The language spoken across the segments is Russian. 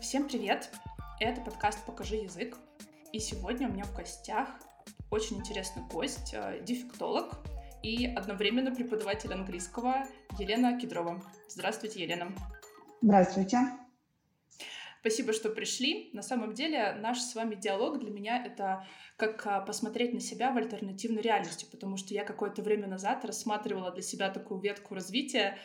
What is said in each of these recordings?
Всем привет! Это подкаст «Покажи язык». И сегодня у меня в гостях очень интересный гость, э, дефектолог и одновременно преподаватель английского Елена Кедрова. Здравствуйте, Елена. Здравствуйте. Спасибо, что пришли. На самом деле наш с вами диалог для меня это как а, посмотреть на себя в альтернативной реальности, потому что я какое-то время назад рассматривала для себя такую ветку развития,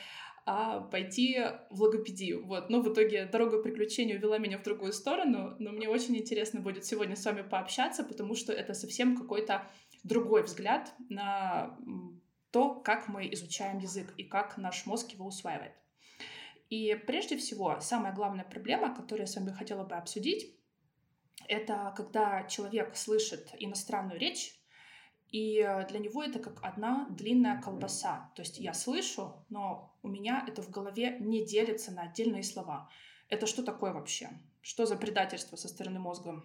а пойти в логопедию. Вот. Но в итоге дорога приключений увела меня в другую сторону, но мне очень интересно будет сегодня с вами пообщаться, потому что это совсем какой-то другой взгляд на то, как мы изучаем язык и как наш мозг его усваивает. И прежде всего, самая главная проблема, которую я с вами хотела бы обсудить, это когда человек слышит иностранную речь, и для него это как одна длинная колбаса. То есть я слышу, но у меня это в голове не делится на отдельные слова. Это что такое вообще? Что за предательство со стороны мозга?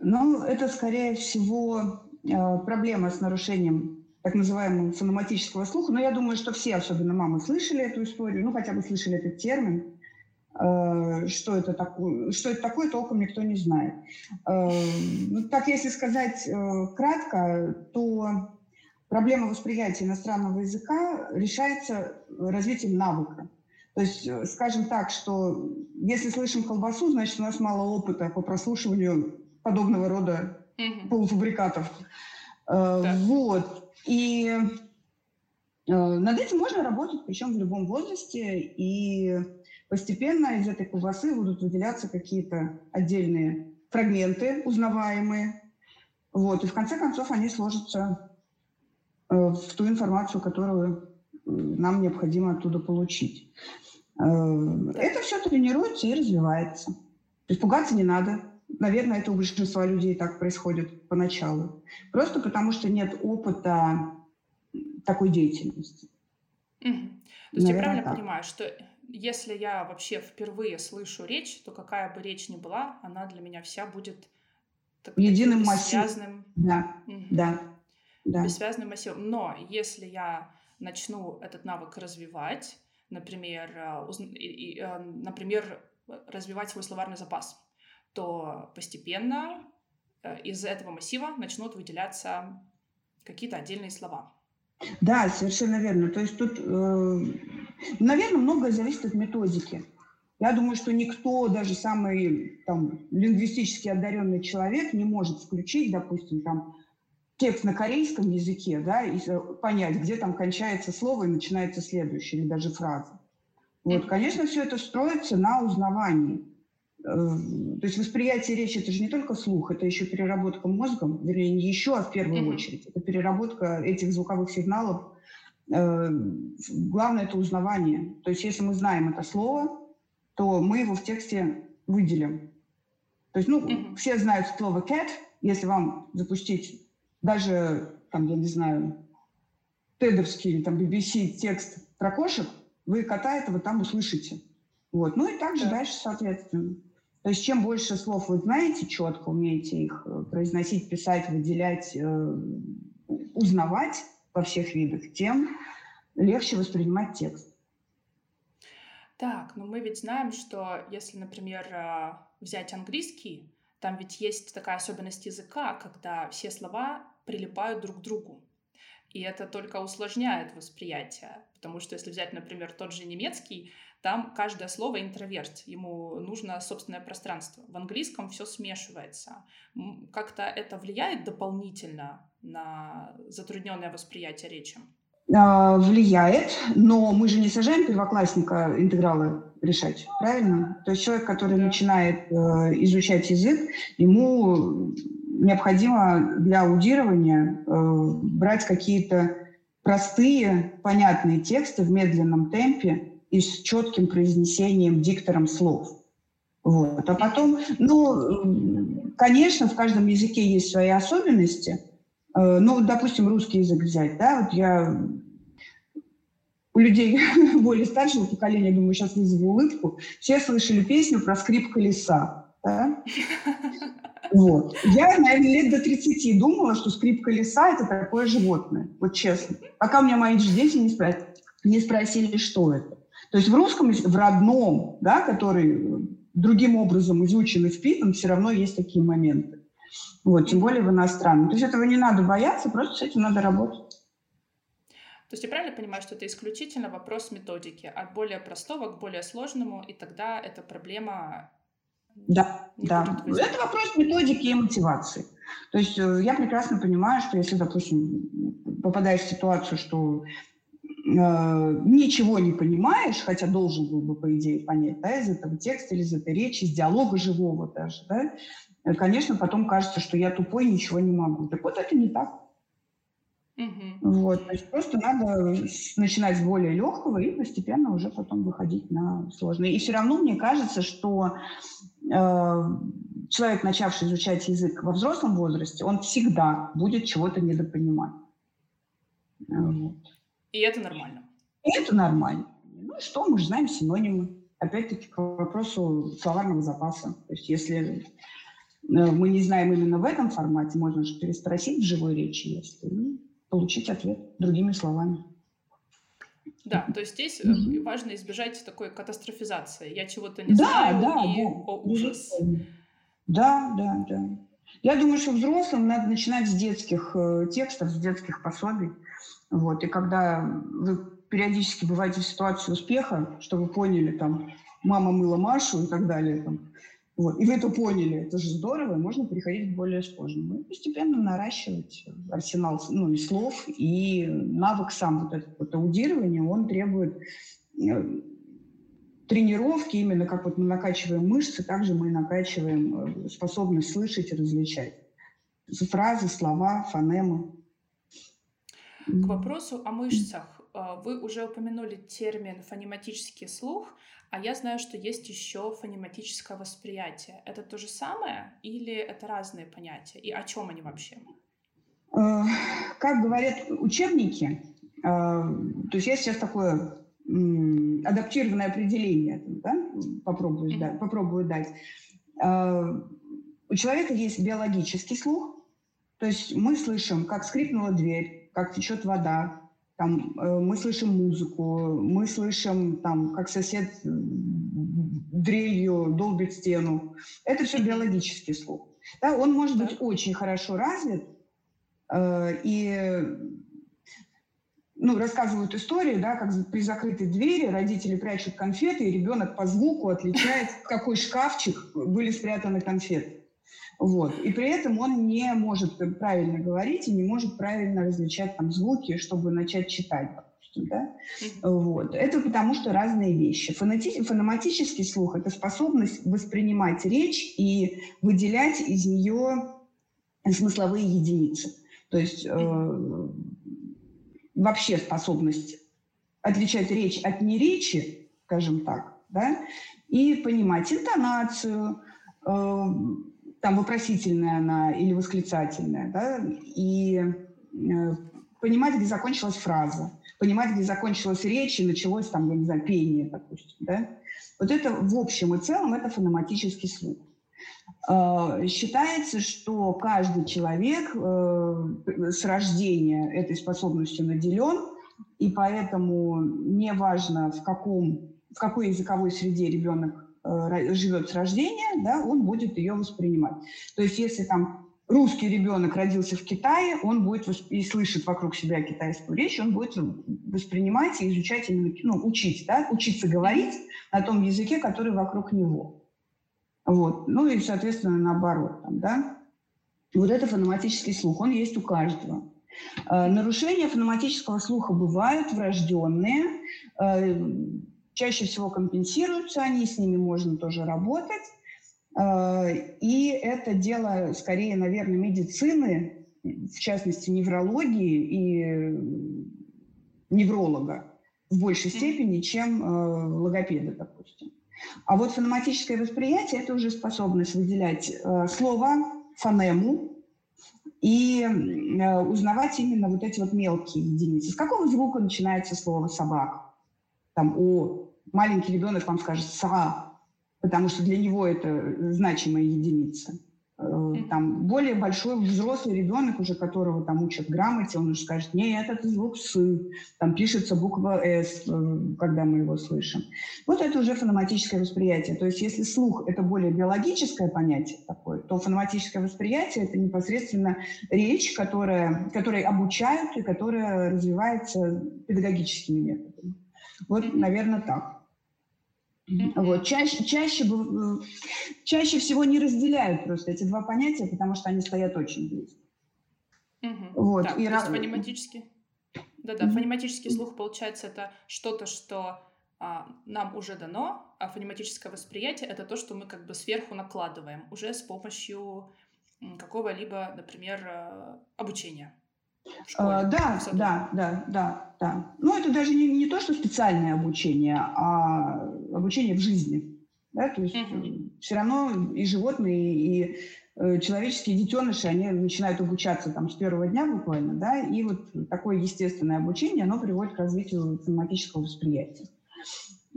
Ну, это, скорее всего, э, проблема с нарушением так называемого фономатического слуха. Но я думаю, что все, особенно мамы, слышали эту историю, ну хотя бы слышали этот термин. Э, что это такое, что это такое, толком никто не знает. Э, ну, так, если сказать э, кратко, то проблема восприятия иностранного языка решается развитием навыка. То есть, скажем так, что если слышим колбасу, значит, у нас мало опыта по прослушиванию подобного рода mm-hmm. полуфабрикатов. Да. Вот. И э, над этим можно работать, причем в любом возрасте, и постепенно из этой колбасы будут выделяться какие-то отдельные фрагменты узнаваемые, вот, и в конце концов они сложатся э, в ту информацию, которую нам необходимо оттуда получить. Э, это все тренируется и развивается. Испугаться не надо. Наверное, это у большинства людей так происходит поначалу. Просто потому, что нет опыта такой деятельности. Угу. То есть Наверное, я правильно так. понимаю, что если я вообще впервые слышу речь, то какая бы речь ни была, она для меня вся будет так, единым массивом. Да, угу. да, да. Бессвязным массивом. Но если я начну этот навык развивать, например, э, э, например, развивать свой словарный запас, то постепенно э, из этого массива начнут выделяться какие-то отдельные слова. Да, совершенно верно. То есть тут, э, наверное, многое зависит от методики. Я думаю, что никто, даже самый там, лингвистически одаренный человек, не может включить, допустим, там, текст на корейском языке, да, и понять, где там кончается слово и начинается следующее, или даже фраза. Вот, конечно, все это строится на узнавании. Э, то есть восприятие речи это же не только слух, это еще переработка мозгом, вернее, не еще, а в первую mm-hmm. очередь. Это переработка этих звуковых сигналов. Э, главное это узнавание. То есть если мы знаем это слово, то мы его в тексте выделим. То есть, ну, mm-hmm. все знают слово cat. Если вам запустить даже, там, я не знаю, тедовский или там BBC текст про кошек, вы кота этого там услышите. Вот. Ну и также да. дальше, соответственно. То есть чем больше слов вы знаете четко, умеете их э, произносить, писать, выделять, э, узнавать во всех видах, тем легче воспринимать текст. Так, но мы ведь знаем, что если, например, э, взять английский, там ведь есть такая особенность языка, когда все слова прилипают друг к другу. И это только усложняет восприятие, потому что если взять, например, тот же немецкий, там каждое слово интроверт, ему нужно собственное пространство. В английском все смешивается. Как-то это влияет дополнительно на затрудненное восприятие речи? А, влияет, но мы же не сажаем первоклассника интегралы решать, правильно? То есть человек, который да. начинает э, изучать язык, ему необходимо для аудирования э, брать какие-то простые, понятные тексты в медленном темпе, и с четким произнесением диктором слов. Вот. А потом, ну, конечно, в каждом языке есть свои особенности. Э, ну, допустим, русский язык взять, да, вот я у людей более старшего поколения, думаю, сейчас вызову улыбку, все слышали песню про скрип колеса, да? Вот. Я, наверное, лет до 30 думала, что скрипка леса – это такое животное. Вот честно. Пока у меня мои дети не спросили, не спросили, что это. То есть в русском, в родном, да, который другим образом изучен и впитан, все равно есть такие моменты. Вот, тем более в иностранном. То есть этого не надо бояться, просто с этим надо работать. То есть я правильно понимаю, что это исключительно вопрос методики, от более простого к более сложному, и тогда эта проблема да, да. Это вопрос методики и мотивации. То есть э, я прекрасно понимаю, что если, допустим, попадаешь в ситуацию, что э, ничего не понимаешь, хотя должен был бы, по идее, понять, да, из этого текста или из этой речи, из диалога живого даже, да, э, конечно, потом кажется, что я тупой, ничего не могу. Так вот это не так. Угу. Вот, то есть просто надо начинать с более легкого и постепенно уже потом выходить на сложные. И все равно мне кажется, что э, человек, начавший изучать язык во взрослом возрасте, он всегда будет чего-то недопонимать. Вот. И это нормально. И это нормально. Ну что, мы же знаем синонимы. Опять-таки к вопросу словарного запаса. То есть если э, мы не знаем именно в этом формате, можно же переспросить в живой речи, если получить ответ другими словами. Да, то есть здесь mm важно избежать такой катастрофизации. Я чего-то не да, знаю, да, и да. о ужас. Да, да, да. Я думаю, что взрослым надо начинать с детских э, текстов, с детских пособий. Вот. И когда вы периодически бываете в ситуации успеха, что вы поняли, там, мама мыла Машу и так далее, там, вот. И вы это поняли, это же здорово, можно переходить к более сложному. И постепенно наращивать арсенал ну, и слов, и навык сам, вот этот вот аудирование, он требует э, тренировки, именно как вот мы накачиваем мышцы, также мы накачиваем э, способность слышать и различать. Фразы, слова, фонемы. К вопросу о мышцах. Э, вы уже упомянули термин фонематический слух. А я знаю, что есть еще фонематическое восприятие. Это то же самое или это разные понятия? И о чем они вообще? Э, как говорят учебники, э, то есть я сейчас такое адаптированное определение да, попробую, да, попробую дать. У человека есть биологический слух, то есть мы слышим, как скрипнула дверь, как течет вода, там, э, мы слышим музыку, мы слышим, там, как сосед дрелью долбит стену. Это все биологический слух. Да, он может быть очень хорошо развит, э, и ну, рассказывают истории, да, как при закрытой двери родители прячут конфеты, и ребенок по звуку отличает, в какой шкафчик были спрятаны конфеты. Вот. И при этом он не может правильно говорить и не может правильно различать там звуки, чтобы начать читать, допустим. Да? Вот. Это потому что разные вещи. Фонати- фонематический слух – это способность воспринимать речь и выделять из нее смысловые единицы. То есть э, вообще способность отличать речь от неречи, скажем так, да, и понимать интонацию, э, там вопросительная она или восклицательная, да, и э, понимать, где закончилась фраза, понимать, где закончилась речь и началось там, я не знаю, пение, допустим, да. Вот это в общем и целом это фонематический слух. Э, считается, что каждый человек э, с рождения этой способностью наделен, и поэтому неважно, в, каком, в какой языковой среде ребенок живет с рождения, да, он будет ее воспринимать. То есть если там русский ребенок родился в Китае, он будет и слышит вокруг себя китайскую речь, он будет воспринимать и изучать именно, ну, учить, да, учиться говорить на том языке, который вокруг него. Вот. Ну и, соответственно, наоборот. Там, да? Вот это фонематический слух, он есть у каждого. Э, нарушения фонематического слуха бывают врожденные, э, чаще всего компенсируются они, с ними можно тоже работать. Э, и это дело скорее, наверное, медицины, в частности, неврологии и невролога в большей степени, чем э, логопеда, допустим. А вот фонематическое восприятие – это уже способность выделять э, слово, фонему, и узнавать именно вот эти вот мелкие единицы. С какого звука начинается слово «собака»? Там «о», маленький ребенок вам скажет «са», потому что для него это значимая единица. Э, там более большой взрослый ребенок, уже которого там учат грамоте, он уже скажет, нет, это звук «с», там пишется буква «с», э, когда мы его слышим. Вот это уже фонематическое восприятие. То есть если слух – это более биологическое понятие такое, то фонематическое восприятие – это непосредственно речь, которая, которой обучают и которая развивается педагогическими методами. Вот, наверное, так. Вот. Чаще, чаще, чаще всего не разделяют просто эти два понятия, потому что они стоят очень близко. Угу. Вот. Так, и то есть фонематически... Да-да, mm фонематический слух, получается, это что-то, что а, нам уже дано, а фонематическое восприятие — это то, что мы как бы сверху накладываем уже с помощью какого-либо, например, э, обучения. Школе, да, да, да, да, да. Ну, это даже не, не то, что специальное обучение, а обучение в жизни. Да? То есть mm-hmm. все равно и животные, и э, человеческие детеныши, они начинают обучаться там с первого дня буквально, да, и вот такое естественное обучение, оно приводит к развитию фонематического восприятия.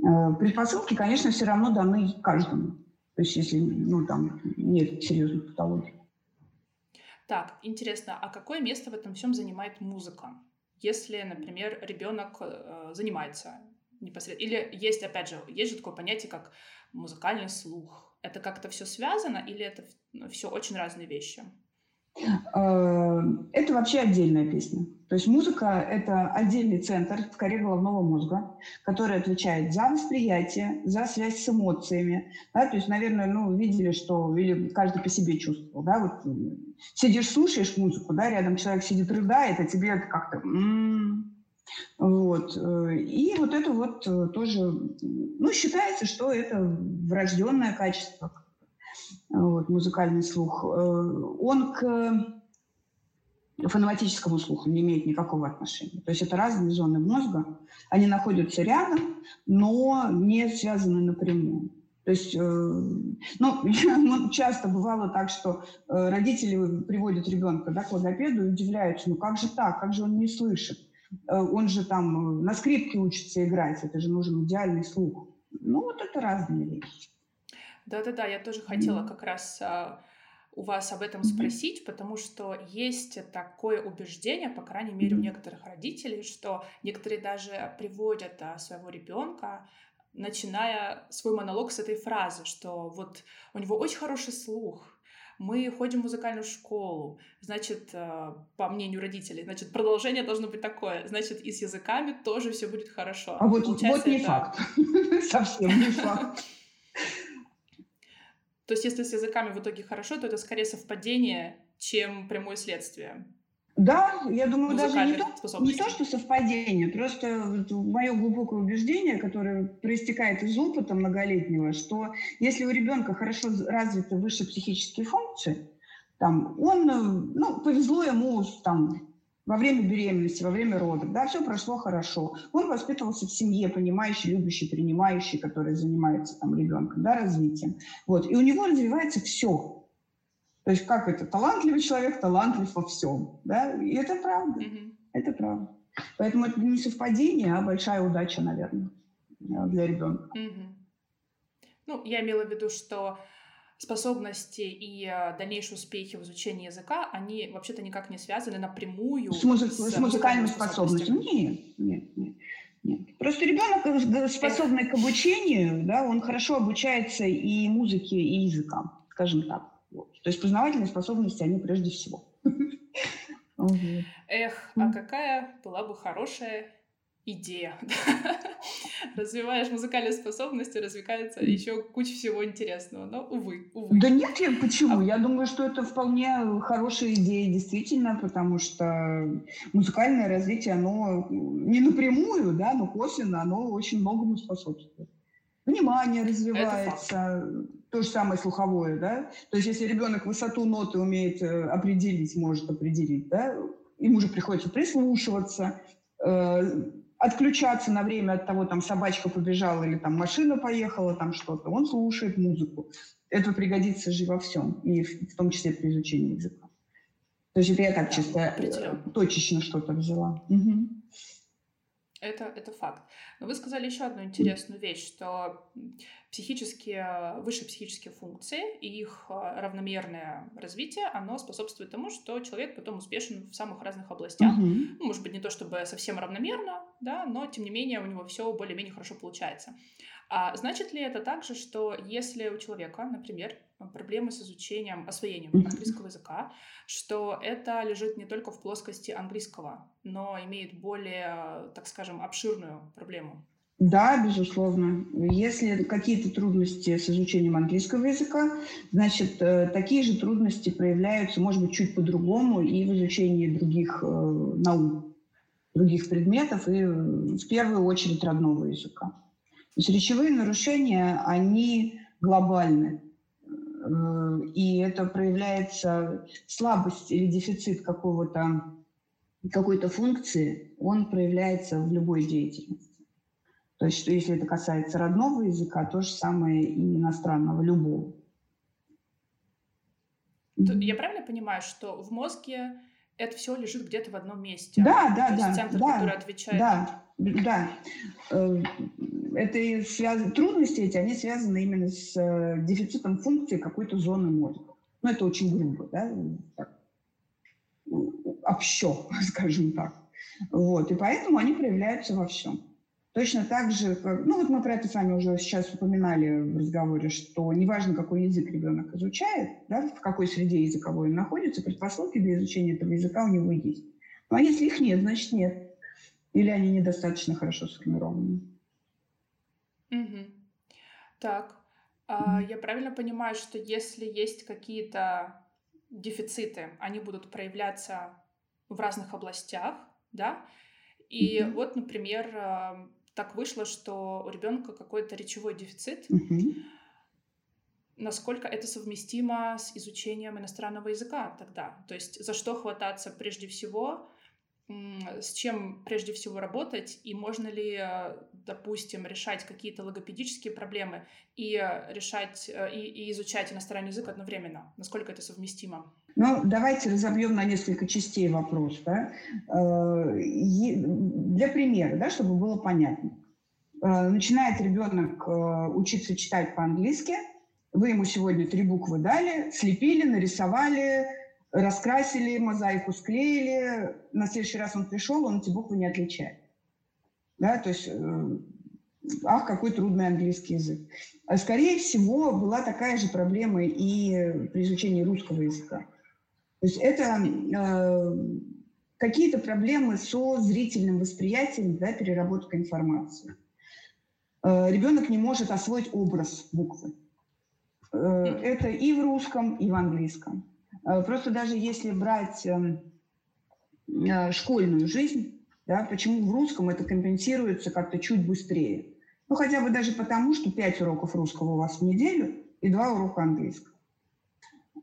Э, предпосылки, конечно, все равно даны каждому. То есть если ну, там нет серьезных патологий. Так, интересно, а какое место в этом всем занимает музыка? Если, например, ребенок э, занимается непосредственно, или есть, опять же, есть же такое понятие, как музыкальный слух. Это как-то все связано или это ну, все очень разные вещи? Э, это вообще отдельная песня. То есть музыка – это отдельный центр в коре головного мозга, который отвечает за восприятие, за связь с эмоциями. Да? То есть, наверное, ну, видели, что или каждый по себе чувствовал. Да? Вот сидишь, слушаешь музыку, да, рядом человек сидит, рыдает, а тебе это как-то… М-м-м. Вот. Э, и вот это вот э, тоже, ну, считается, что это врожденное качество вот, музыкальный слух, э, он к фонематическому слуху не имеет никакого отношения. То есть это разные зоны мозга, они находятся рядом, но не связаны напрямую. То есть, э, ну, часто бывало так, что э, родители приводят ребенка да, к логопеду и удивляются, ну как же так, как же он не слышит? Он же там на скрипке учится играть, это же нужен идеальный слух. Ну, вот это разные вещи. Да-да-да, я тоже хотела как раз а, у вас об этом спросить, потому что есть такое убеждение, по крайней мере, у некоторых родителей, что некоторые даже приводят а, своего ребенка, начиная свой монолог с этой фразы, что вот у него очень хороший слух, мы ходим в музыкальную школу, значит, а, по мнению родителей, значит, продолжение должно быть такое, значит, и с языками тоже все будет хорошо. А вот, вот не это... факт, совсем не факт. То есть если с языками в итоге хорошо, то это скорее совпадение, чем прямое следствие. Да, я думаю, даже не то, не то, что совпадение, просто мое глубокое убеждение, которое проистекает из опыта многолетнего, что если у ребенка хорошо развиты высшие психические функции, там, он, ну, повезло ему там, во время беременности, во время родов, да, все прошло хорошо. Он воспитывался в семье, понимающей, любящей, принимающей, которая занимается там ребенком, да, развитием. Вот. И у него развивается все. То есть как это? Талантливый человек, талантлив во всем. Да? И это правда. Mm-hmm. Это правда. Поэтому это не совпадение, а большая удача, наверное, для ребенка. Mm-hmm. Ну, я имела в виду, что способности и э, дальнейшие успехи в изучении языка, они вообще-то никак не связаны напрямую с, музы- с, с музыкальными способностями. Нет, нет, нет. Нет. Просто ребенок, э, способный к обучению, да, он хорошо обучается и музыке, и языкам, скажем так. Вот. То есть познавательные способности, они прежде всего. Эх, а какая была бы хорошая идея. Развиваешь музыкальные способности, развивается еще куча всего интересного. Но, увы, увы. Да нет, я, почему? А... Я думаю, что это вполне хорошая идея, действительно, потому что музыкальное развитие, оно не напрямую, да, но косвенно, оно очень многому способствует. Внимание развивается, то же самое слуховое, да. То есть если ребенок высоту ноты умеет э, определить, может определить, да, ему же приходится прислушиваться, э, отключаться на время от того, там собачка побежала или там машина поехала, там что-то. Он слушает музыку. Это пригодится же во всем, и в, в том числе при изучении языка. То есть это я так чисто э, точечно что-то взяла. Угу. Это, это факт. Но вы сказали еще одну интересную вещь, что психические, высшие психические функции и их а, равномерное развитие, оно способствует тому, что человек потом успешен в самых разных областях. Mm-hmm. Ну, может быть, не то чтобы совсем равномерно, да, но тем не менее у него все более-менее хорошо получается. А значит ли это также, что если у человека, например, проблемы с изучением, освоением английского языка, что это лежит не только в плоскости английского, но имеет более, так скажем, обширную проблему? Да, безусловно. Если какие-то трудности с изучением английского языка, значит, э, такие же трудности проявляются, может быть, чуть по-другому и в изучении других э, наук, других предметов, и в первую очередь родного языка. То есть речевые нарушения, они глобальны. И это проявляется слабость или дефицит какого-то какой-то функции, он проявляется в любой деятельности. То есть, что если это касается родного языка, то же самое и иностранного, любого. Я правильно понимаю, что в мозге это все лежит где-то в одном месте? Да, да, то да. Есть центр, да, который отвечает. Да, да. Э, это связ... трудности эти, они связаны именно с э, дефицитом функции какой-то зоны мозга. Ну, это очень грубо, да, так, общо, скажем так. Вот, и поэтому они проявляются во всем. Точно так же, как, ну вот мы про это с вами уже сейчас упоминали в разговоре, что неважно, какой язык ребенок изучает, да, в какой среде языковой он находится, предпосылки для изучения этого языка у него есть. Ну а если их нет, значит нет. Или они недостаточно хорошо сформированы. Угу. Так, а, я правильно понимаю, что если есть какие-то дефициты, они будут проявляться в разных областях, да? И mm вот, например, а, так вышло, что у ребенка какой-то речевой дефицит. mm Насколько это совместимо с изучением иностранного языка тогда? То есть за что хвататься прежде всего? С чем прежде всего работать, и можно ли, э, допустим, решать какие-то логопедические проблемы и э, решать и, и изучать иностранный язык одновременно? Насколько это совместимо? Ну, давайте разобьем на несколько частей вопрос. Да? Э, для примера, да, чтобы было понятно. Начинает ребенок учиться читать по-английски, вы ему сегодня три буквы дали, слепили, нарисовали, раскрасили, мозаику склеили, на следующий раз он пришел, он эти буквы не отличает. Да, то есть, э, ах, какой трудный английский язык. А скорее всего, была такая же проблема и при изучении русского языка. То есть это э, какие-то проблемы со зрительным восприятием, да, переработка информации. Э, ребенок не может освоить образ буквы. Э, это и в русском, и в английском. Э, просто даже если брать эм, э, школьную жизнь, да, почему в русском это компенсируется как-то чуть быстрее? Ну, хотя бы даже потому, что 5 уроков русского у вас в неделю и 2 урока английского.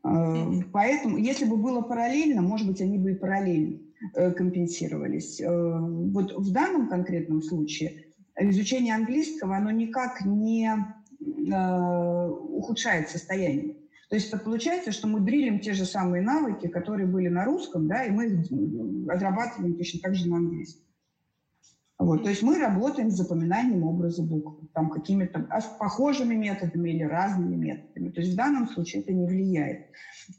Э, поэтому, если бы было параллельно, может быть, они бы и параллельно компенсировались. Вот в данном конкретном случае изучение английского, оно никак не ухудшает состояние. То есть получается, что мы дрилим те же самые навыки, которые были на русском, да, и мы их отрабатываем точно так же на английском. Вот, то есть мы работаем с запоминанием образа букв, там какими-то похожими методами или разными методами. То есть в данном случае это не влияет,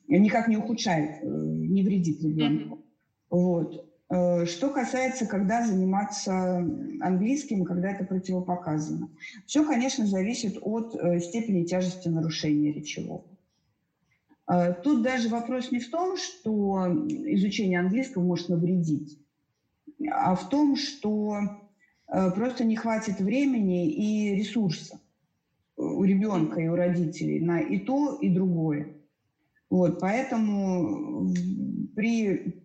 никак не ухудшает, э, не вредит ребенку. Вот. Э, что касается, когда заниматься английским, когда это противопоказано. Все, конечно, зависит от э, степени тяжести нарушения речевого. А, тут даже вопрос не в том, что изучение английского может навредить, а в том, что э, просто не хватит времени и ресурса у ребенка и у родителей на и то, и другое. Вот, поэтому при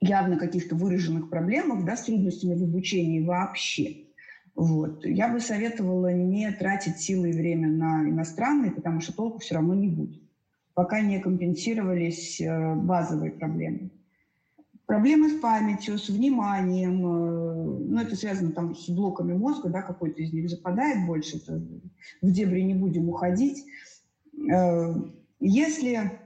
явно каких-то выраженных проблемах, да, с трудностями в обучении вообще, вот, я бы советовала не тратить силы и время на иностранные, потому что толку все равно не будет пока не компенсировались э, базовые проблемы. Проблемы с памятью, с вниманием, э, ну, это связано там с блоками мозга, да, какой-то из них западает больше, это в дебри не будем уходить. Э, если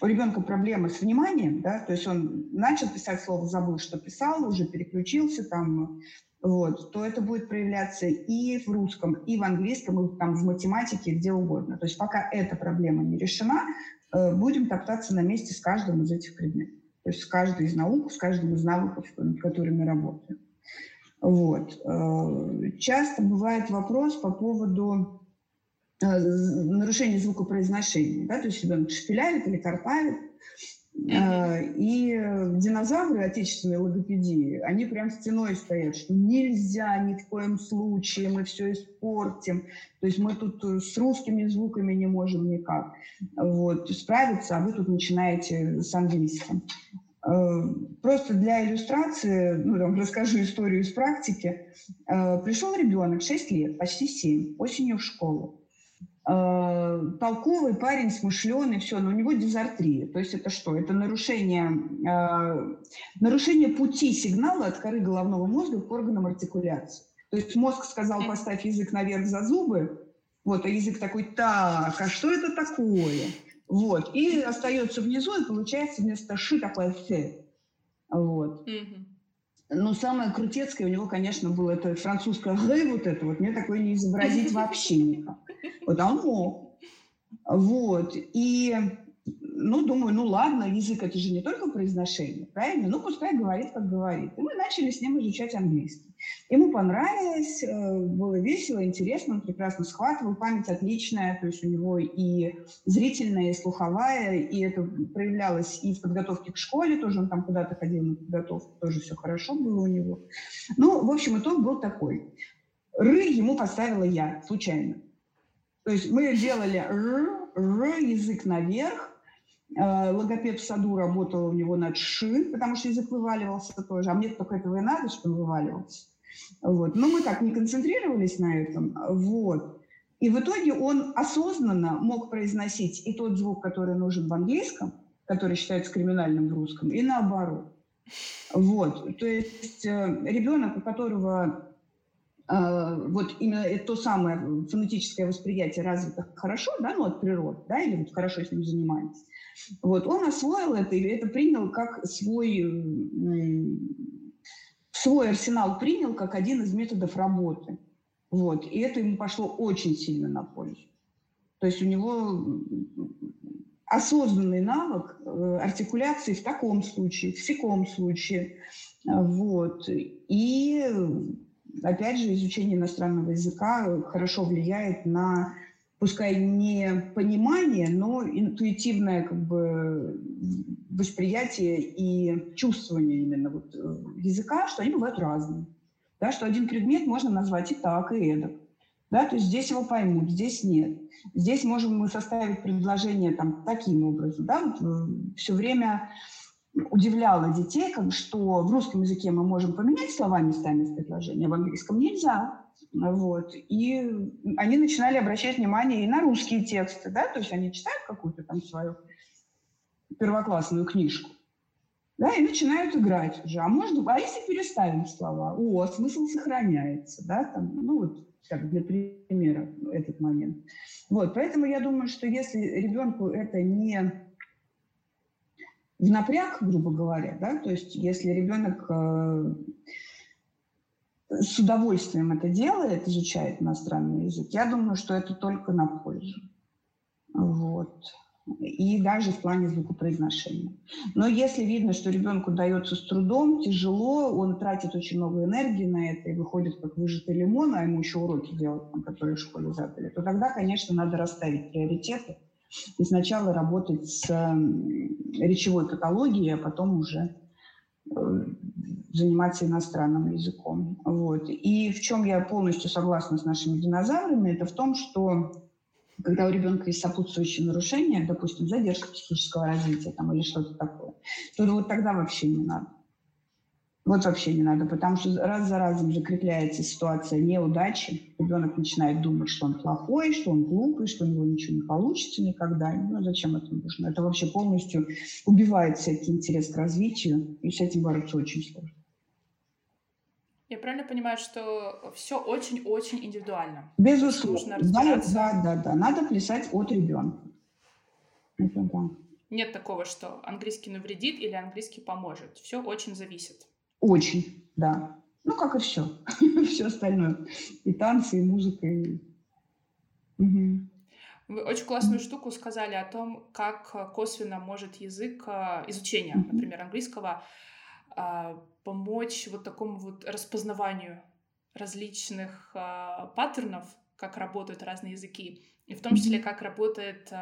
у ребенка проблемы с вниманием, да, то есть он начал писать слово, забыл, что писал, уже переключился, там вот, то это будет проявляться и в русском, и в английском, и там, в математике, где угодно. То есть пока эта проблема не решена, э, будем топтаться на месте с каждым из этих предметов. То есть с каждой из наук, с каждым из навыков, над которыми работаем. Вот. Э, часто бывает вопрос по поводу э, нарушения звукопроизношения. Да? То есть ребенок шпиляет или карпает, Э, и динозавры отечественной логопедии, они прям стеной стоят, что нельзя ни в коем случае, мы все испортим. То есть мы тут с русскими звуками не можем никак вот, справиться, а вы тут начинаете с английским. Э, просто для иллюстрации, ну, там, расскажу историю из практики. Э, пришел ребенок, 6 лет, почти 7, осенью в школу. Э, толковый парень, смышленый, все, но у него дизартрия. То есть это что? Это нарушение, э, нарушение пути сигнала от коры головного мозга к органам артикуляции. То есть мозг сказал, поставь язык наверх за зубы, вот, а язык такой, так, а что это такое? Вот, и остается внизу, и получается вместо «ши» такое «фе». Вот. Mm-hmm. Ну, самое крутецкое у него, конечно, было это французское «г», вот это вот, мне такое не изобразить вообще никак. Вот, а он мог. Вот, и ну, думаю, ну ладно, язык это же не только произношение, правильно? Ну, пускай говорит, как говорит. И мы начали с ним изучать английский. Ему понравилось, э, было весело, интересно, он прекрасно схватывал, память отличная, то есть у него и зрительная, и слуховая, и это проявлялось и в подготовке к школе, тоже он там куда-то ходил на подготовку, тоже все хорошо было у него. Ну, в общем, итог был такой. Ры ему поставила я, случайно. То есть мы делали р, р, язык наверх, логопед в саду работал у него над ши, потому что язык вываливался тоже. А мне только этого и надо, чтобы вываливался. Вот. Но мы так не концентрировались на этом. Вот. И в итоге он осознанно мог произносить и тот звук, который нужен в английском, который считается криминальным в русском, и наоборот. Вот. То есть э, ребенок, у которого э, вот именно то самое фонетическое восприятие развито хорошо, да, ну от природы, да, или вот хорошо с ним занимается, вот, он освоил это и это принял как свой, свой арсенал принял как один из методов работы. Вот, и это ему пошло очень сильно на пользу. То есть у него осознанный навык э, артикуляции в таком случае, в всяком случае. Вот. И, опять же, изучение иностранного языка хорошо влияет на пускай не понимание, но интуитивное как бы восприятие и чувствование именно вот э, языка, что они бывают разные. Да, что один предмет можно назвать и так, и эдак. Да, то есть здесь его поймут, здесь нет. Здесь можем мы составить предложение там, таким образом. Да, вот э, все время удивляло детей, как, что в русском языке мы можем поменять слова местами в предложении, а в английском нельзя. Вот. И они начинали обращать внимание и на русские тексты, да, то есть они читают какую-то там свою первоклассную книжку, да, и начинают играть уже. А может, а если переставим слова? О, смысл сохраняется, да, там, ну вот, так, для примера этот момент. Вот, поэтому я думаю, что если ребенку это не в напряг, грубо говоря, да, то есть если ребенок э, с удовольствием это делает, изучает иностранный язык, я думаю, что это только на пользу. Вот. И даже в плане звукопроизношения. Но если видно, что ребенку дается с трудом, тяжело, он тратит очень много энергии на это и выходит как выжатый лимон, а ему еще уроки делать, которые в школе задали, то тогда, конечно, надо расставить приоритеты и сначала работать с речевой каталогией, а потом уже э, заниматься иностранным языком. Вот. И в чем я полностью согласна с нашими динозаврами, это в том, что когда у ребенка есть сопутствующие нарушения, допустим, задержка психического развития там, или что-то такое, то вот тогда вообще не надо. Вот вообще не надо, потому что раз за разом закрепляется ситуация неудачи. Ребенок начинает думать, что он плохой, что он глупый, что у него ничего не получится никогда. Ну, зачем это нужно? Это вообще полностью убивает всякий интерес к развитию, и с этим бороться очень сложно. Я правильно понимаю, что все очень-очень индивидуально? Безусловно. Да, да, да, да. Надо плясать от ребенка. Это да. Нет такого, что английский навредит или английский поможет. Все очень зависит. Очень, да. Ну, как и все. все остальное. И танцы, и музыка. И... Угу. Вы очень классную штуку сказали о том, как косвенно может язык а, изучения, например, английского, а, помочь вот такому вот распознаванию различных паттернов, как работают разные языки, и в том числе, как работает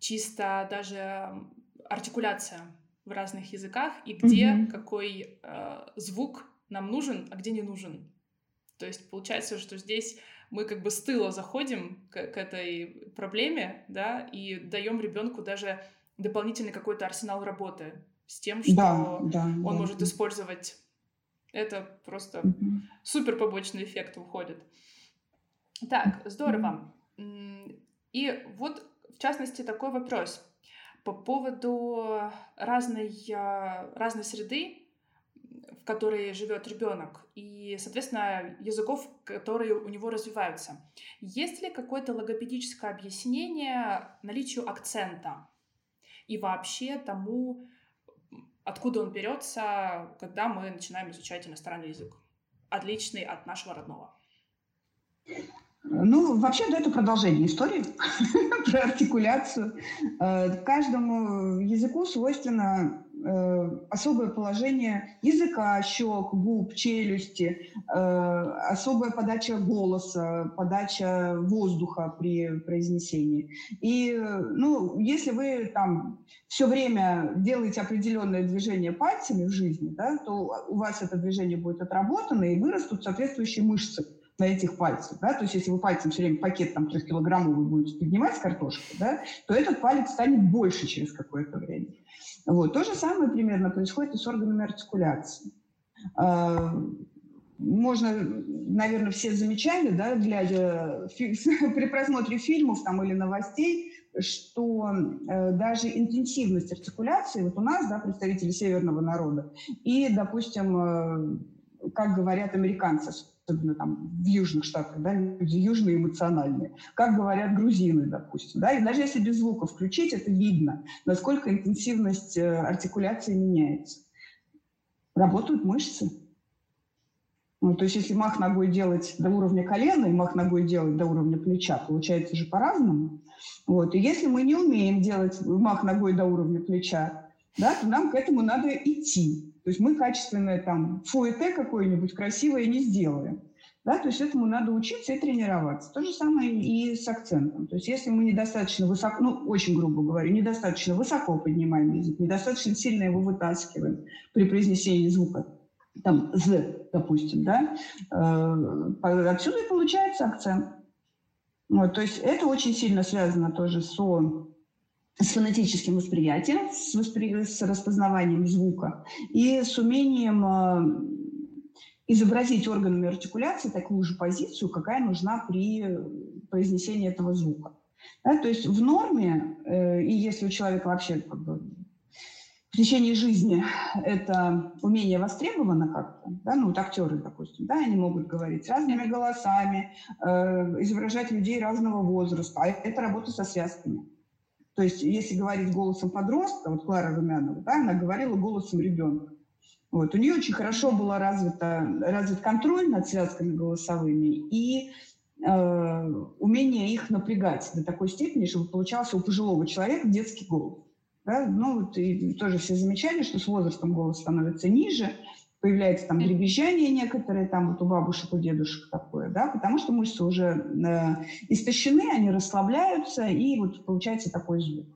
чисто даже артикуляция в разных языках, и где mm-hmm. какой звук нам нужен, а где не нужен. То есть получается, что здесь мы как бы с тыла заходим к, к этой проблеме, да, и даем ребенку даже дополнительный какой-то арсенал работы с тем, что да, да, он да. может использовать. Это просто угу. супер побочный эффект выходит. Так, здорово. И вот, в частности, такой вопрос по поводу разной, а, разной среды, в которой живет ребенок, и, соответственно, языков, которые у него развиваются. Есть ли какое-то логопедическое объяснение наличию акцента и вообще тому, откуда он берется, когда мы начинаем изучать иностранный язык, отличный от нашего родного? Ну, вообще, да, это продолжение истории про артикуляцию. Э, каждому языку свойственно Э, особое положение языка, щек, губ, челюсти, э, особая подача голоса, подача воздуха при произнесении. И, ну, если вы там все время делаете определенное движение пальцами в жизни, да, то у вас это движение будет отработано и вырастут соответствующие мышцы на этих пальцах, да, то есть если вы пальцем все время пакет там трехкилограммовый будете поднимать с картошкой, да, то этот палец станет больше через какое-то время. Вот. То же самое примерно происходит и с органами артикуляции. А, можно, наверное, все замечали, да, глядя при просмотре фильмов там, или новостей, что э, даже интенсивность артикуляции, вот у нас, да, представители северного народа, и, допустим, э, как говорят американцы, особенно там в южных штатах, да, люди южные эмоциональные, как говорят грузины, допустим, да, и даже если без звука включить, это видно, насколько интенсивность э, артикуляции меняется. Работают мышцы. Ну, то есть если мах ногой делать до уровня колена и мах ногой делать до уровня плеча, получается же по-разному. Вот. И если мы не умеем делать мах ногой до уровня плеча, да, то нам к этому надо идти. То есть мы качественное там фуэте какое-нибудь красивое не сделаем. Да, то есть этому надо учиться и тренироваться. То же самое и с акцентом. То есть если мы недостаточно высоко, ну, очень грубо говоря, недостаточно высоко поднимаем язык, недостаточно сильно его вытаскиваем при произнесении звука, там, «з», допустим, да, э, отсюда и получается акцент. Вот, то есть это очень сильно связано тоже с с фонетическим восприятием, с, воспри... с распознаванием звука и с умением э, изобразить органами артикуляции такую же позицию, какая нужна при произнесении этого звука. Да, то есть в норме, э, и если у человека вообще как бы, в течение жизни это умение востребовано как-то, да, ну вот актеры, допустим, да, они могут говорить разными голосами, э, изображать людей разного возраста, а это работа со связками. То есть, если говорить голосом подростка, вот Клара Румянова, да, она говорила голосом ребенка. Вот. У нее очень хорошо был развито, развит контроль над связками голосовыми и э, умение их напрягать до такой степени, чтобы получался у пожилого человека детский голос. Да? Ну, вот и тоже все замечали, что с возрастом голос становится ниже, появляется там дребезжание некоторые, там вот у бабушек, у дедушек такое, да, потому что мышцы уже э, истощены, они расслабляются, и вот получается такой звук.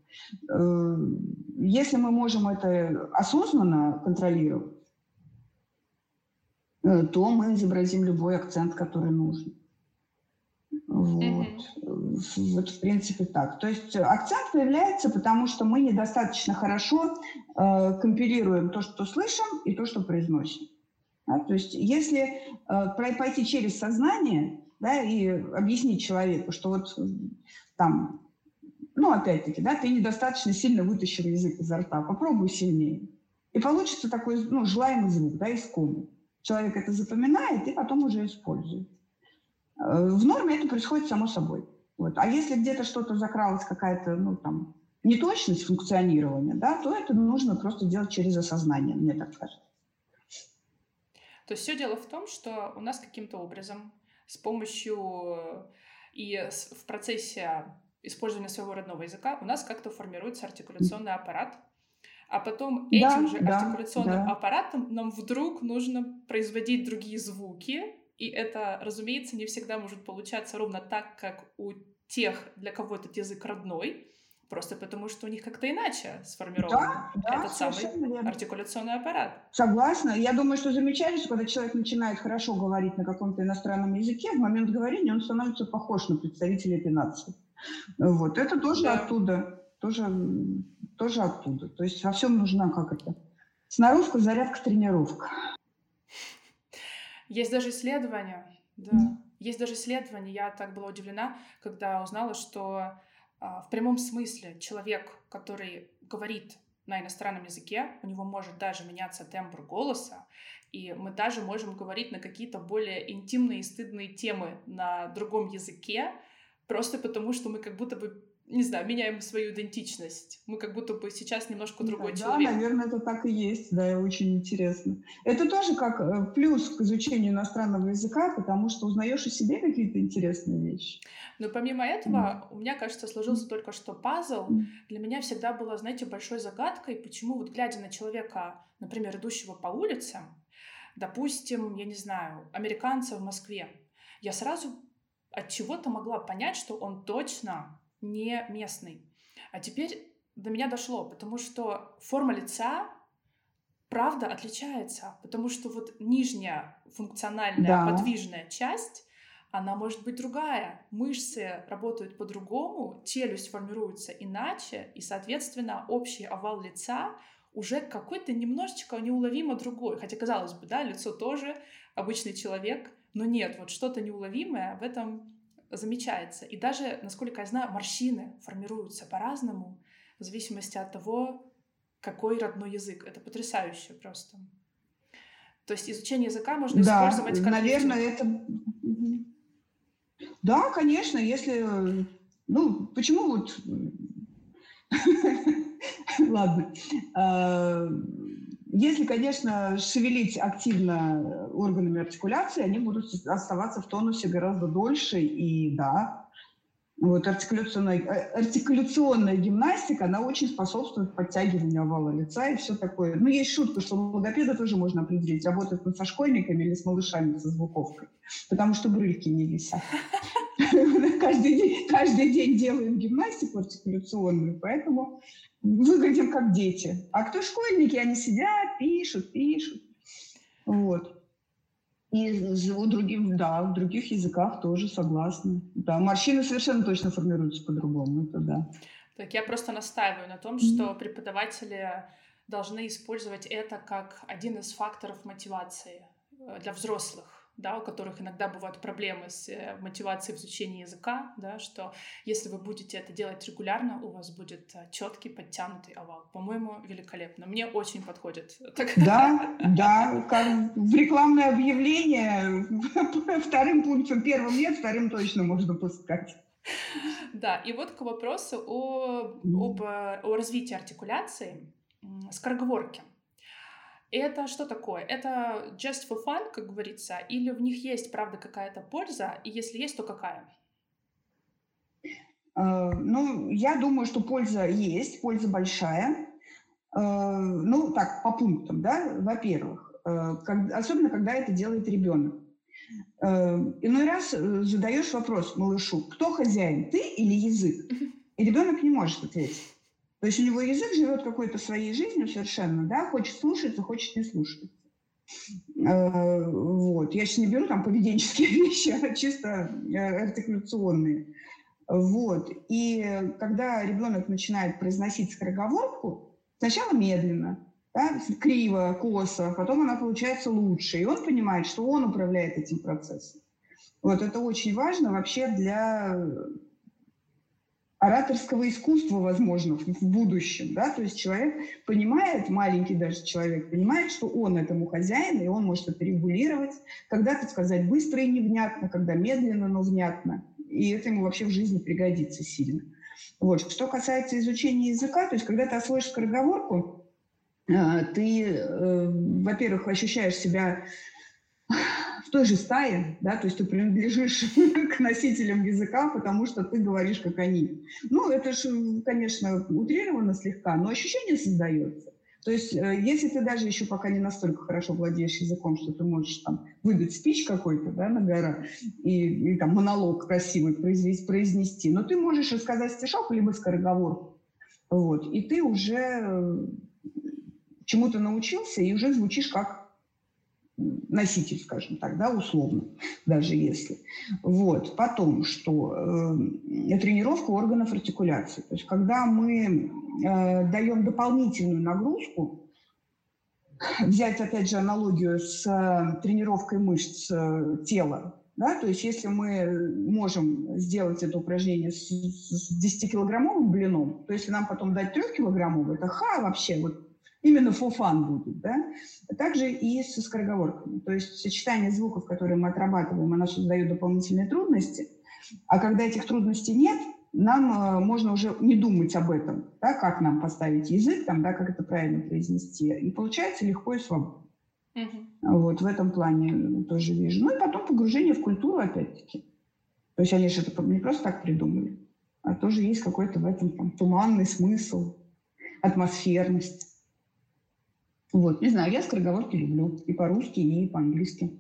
Э, если мы можем это осознанно контролировать, э, то мы изобразим любой акцент, который нужен. Вот. Вот, в принципе, так. То есть акцент появляется, потому что мы недостаточно хорошо э, компилируем то, что слышим, и то, что произносим. Да? То есть если э, пойти через сознание да, и объяснить человеку, что вот там, ну, опять-таки, да, ты недостаточно сильно вытащил язык изо рта, попробуй сильнее. И получится такой ну, желаемый звук, да, искомый. Человек это запоминает и потом уже использует. Э, в норме это происходит само собой. Вот. А если где-то что-то закралось, какая-то, ну, там, неточность функционирования, да, то это нужно просто делать через осознание, мне так кажется. То есть все дело в том, что у нас каким-то образом с помощью и в процессе использования своего родного языка у нас как-то формируется артикуляционный аппарат, а потом да, этим же да, артикуляционным да. аппаратом нам вдруг нужно производить другие звуки, и это, разумеется, не всегда может получаться ровно так, как у тех, для кого этот язык родной, Просто потому, что у них как-то иначе сформирован да, да, этот самый верно. артикуляционный аппарат. Согласна. Я думаю, что замечали, что когда человек начинает хорошо говорить на каком-то иностранном языке, в момент говорения он становится похож на представителя этой нации. Вот. Это тоже да. оттуда. Тоже, тоже оттуда. То есть во всем нужна как это? Сноровка, зарядка, тренировка. Есть даже исследования. Да. Есть даже исследования. Я так была удивлена, когда узнала, что а, в прямом смысле человек, который говорит на иностранном языке, у него может даже меняться тембр голоса, и мы даже можем говорить на какие-то более интимные и стыдные темы на другом языке, просто потому что мы как будто бы не знаю, меняем свою идентичность. Мы как будто бы сейчас немножко другой да, человек. Да, наверное, это так и есть, да, очень интересно. Это тоже как э, плюс к изучению иностранного языка, потому что узнаешь о себе какие-то интересные вещи. Но помимо этого, mm. у меня, кажется, сложился только что пазл. Mm. Для меня всегда было, знаете, большой загадкой, почему вот глядя на человека, например, идущего по улице, допустим, я не знаю, американца в Москве, я сразу от чего-то могла понять, что он точно не местный. А теперь до меня дошло, потому что форма лица правда отличается, потому что вот нижняя функциональная да. подвижная часть она может быть другая. Мышцы работают по-другому, челюсть формируется иначе, и, соответственно, общий овал лица уже какой-то немножечко неуловимо другой. Хотя, казалось бы, да, лицо тоже обычный человек, но нет, вот что-то неуловимое в этом замечается. И даже, насколько я знаю, морщины формируются по-разному в зависимости от того, какой родной язык. Это потрясающе просто. То есть изучение языка можно да, использовать как... наверное, это... Да, конечно, если... Ну, почему вот... Ладно. Если, конечно, шевелить активно органами артикуляции, они будут оставаться в тонусе гораздо дольше. И да, вот артикуляционная, э, артикуляционная гимнастика, она очень способствует подтягиванию овала лица и все такое. Ну, есть шутка, что логопеда тоже можно определить, работает он со школьниками или с малышами со звуковкой, потому что брыльки не висят. Каждый день, каждый день делаем гимнастику артикуляционную, поэтому выглядим как дети. А кто школьники, они сидят, пишут, пишут. Вот. И живут другим, да, в других языках тоже согласна. Да, морщины совершенно точно формируются по-другому, это да. Так я просто настаиваю на том, что преподаватели должны использовать это как один из факторов мотивации э, для взрослых да, у которых иногда бывают проблемы с э, мотивацией в изучении языка, да, что если вы будете это делать регулярно, у вас будет э, четкий, подтянутый овал. По-моему, великолепно. Мне очень подходит. Да, да, как в рекламное объявление вторым пунктом, первым нет, вторым точно можно пускать. Да, и вот к вопросу о, об, э, о развитии артикуляции, скороговорки. Это что такое? Это just for fun, как говорится, или в них есть, правда, какая-то польза, и если есть, то какая? Э, ну, я думаю, что польза есть, польза большая. Э, ну, так, по пунктам, да, во-первых, э, особенно когда это делает ребенок. Иной раз задаешь вопрос малышу, кто хозяин, ты или язык? И ребенок не может ответить. То есть у него язык живет какой-то своей жизнью совершенно, да, хочет слушаться, хочет не слушаться. Э, вот. Я сейчас не беру там поведенческие вещи, а чисто э, артикуляционные. Вот. И когда ребенок начинает произносить скороговорку, сначала медленно, да, криво, косо, потом она получается лучше, и он понимает, что он управляет этим процессом. Вот это очень важно вообще для ораторского искусства, возможно, в будущем, да, то есть человек понимает, маленький даже человек понимает, что он этому хозяин, и он может это регулировать, когда-то сказать быстро и невнятно, когда медленно, но внятно, и это ему вообще в жизни пригодится сильно. Вот. Что касается изучения языка, то есть когда ты освоишь скороговорку, э, ты, э, во-первых, ощущаешь себя в той же стае, да, то есть ты принадлежишь к носителям языка, потому что ты говоришь, как они. Ну, это же, конечно, утрировано слегка, но ощущение создается. То есть, э, если ты даже еще пока не настолько хорошо владеешь языком, что ты можешь там выдать спич какой-то, да, на гора, и, и там монолог красивый произвести, произнести, но ты можешь рассказать стишок либо скороговорку. Вот, и ты уже э, чему-то научился и уже звучишь как носитель, скажем так, да, условно, даже если. Вот. Потом, что э, тренировка органов артикуляции. То есть, когда мы э, даем дополнительную нагрузку, взять, опять же, аналогию с э, тренировкой мышц э, тела, да, то есть если мы можем сделать это упражнение с, с 10-килограммовым блином, то если нам потом дать 3-килограммовый, это ха вообще, вот именно fun будет, да. Также и со скороговорками. То есть сочетание звуков, которые мы отрабатываем, оно создает дополнительные трудности. А когда этих трудностей нет, нам э, можно уже не думать об этом, да, как нам поставить язык, там, да, как это правильно произнести. И получается легко и свободно. Uh-huh. Вот в этом плане тоже вижу. Ну и потом погружение в культуру опять-таки. То есть они же это не просто так придумали, а тоже есть какой-то в этом там, туманный смысл, атмосферность. Вот, не знаю, я скороговорки люблю и по-русски, и по-английски.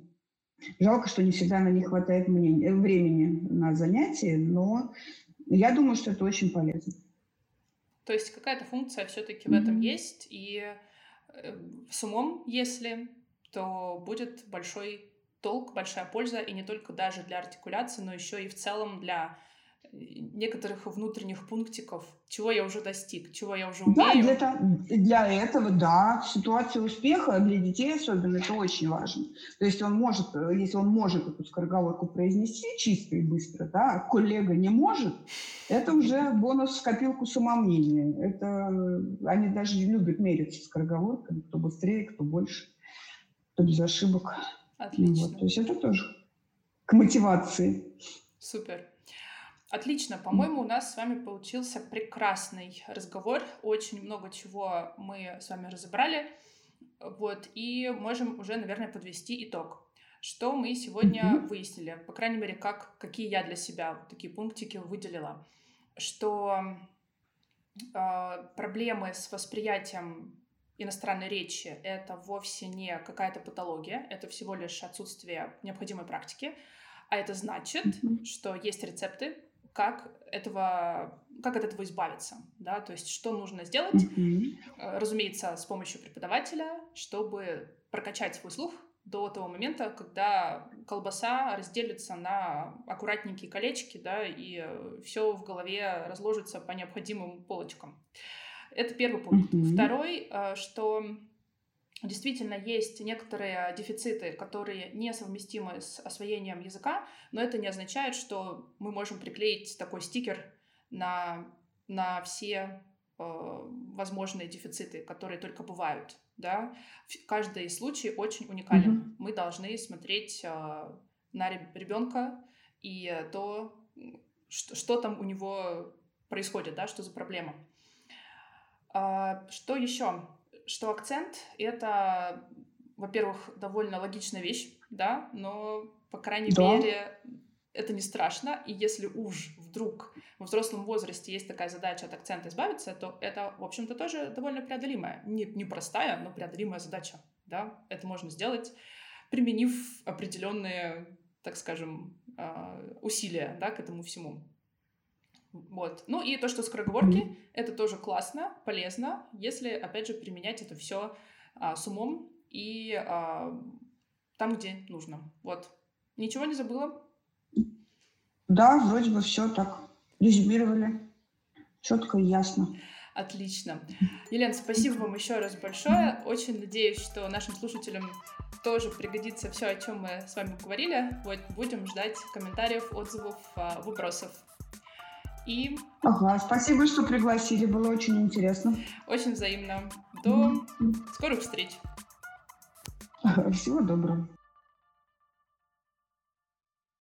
Жалко, что не всегда на них хватает мне, времени на занятия, но я думаю, что это очень полезно. То есть какая-то функция все-таки в mm-hmm. этом есть, и э, с умом, если, то будет большой толк, большая польза, и не только даже для артикуляции, но еще и в целом для некоторых внутренних пунктиков, чего я уже достиг, чего я уже умею. Да, для, этого, для этого, да, в ситуации успеха для детей особенно это очень важно. То есть он может, если он может эту скороговорку произнести чисто и быстро, да, а коллега не может, это уже бонус в копилку самомнения. Это они даже любят мериться скороговорками, кто быстрее, кто больше, кто без ошибок. Отлично. Вот, то есть это тоже к мотивации. Супер. Отлично, по-моему, у нас с вами получился прекрасный разговор. Очень много чего мы с вами разобрали. Вот, и можем уже, наверное, подвести итог. Что мы сегодня mm-hmm. выяснили? По крайней мере, как, какие я для себя вот такие пунктики выделила. Что э, проблемы с восприятием иностранной речи — это вовсе не какая-то патология, это всего лишь отсутствие необходимой практики. А это значит, mm-hmm. что есть рецепты, как этого, как от этого избавиться, да, то есть что нужно сделать, mm-hmm. разумеется, с помощью преподавателя, чтобы прокачать свой слух до того момента, когда колбаса разделится на аккуратненькие колечки, да, и все в голове разложится по необходимым полочкам. Это первый пункт. Mm-hmm. Второй, э, что Действительно, есть некоторые дефициты, которые несовместимы с освоением языка, но это не означает, что мы можем приклеить такой стикер на, на все э, возможные дефициты, которые только бывают. Да? Каждый случай очень уникален. Mm-hmm. Мы должны смотреть э, на ребенка и то, что, что там у него происходит, да, что за проблема. А, что еще? Что акцент — это, во-первых, довольно логичная вещь, да, но, по крайней да. мере, это не страшно, и если уж вдруг во взрослом возрасте есть такая задача от акцента избавиться, то это, в общем-то, тоже довольно преодолимая, не, не простая, но преодолимая задача, да, это можно сделать, применив определенные, так скажем, а, усилия, да, к этому всему. Вот. Ну и то, что скороговорки, mm-hmm. это тоже классно, полезно, если, опять же, применять это все а, с умом и а, там, где нужно. Вот. Ничего не забыла? Да, вроде бы все так резюмировали. Четко и ясно. Отлично. Елена, спасибо вам еще раз большое. Очень надеюсь, что нашим слушателям тоже пригодится все, о чем мы с вами говорили. Вот будем ждать комментариев, отзывов, а, вопросов. И... Ага, спасибо, что пригласили, было очень интересно. Очень взаимно. До скорых встреч. Всего доброго.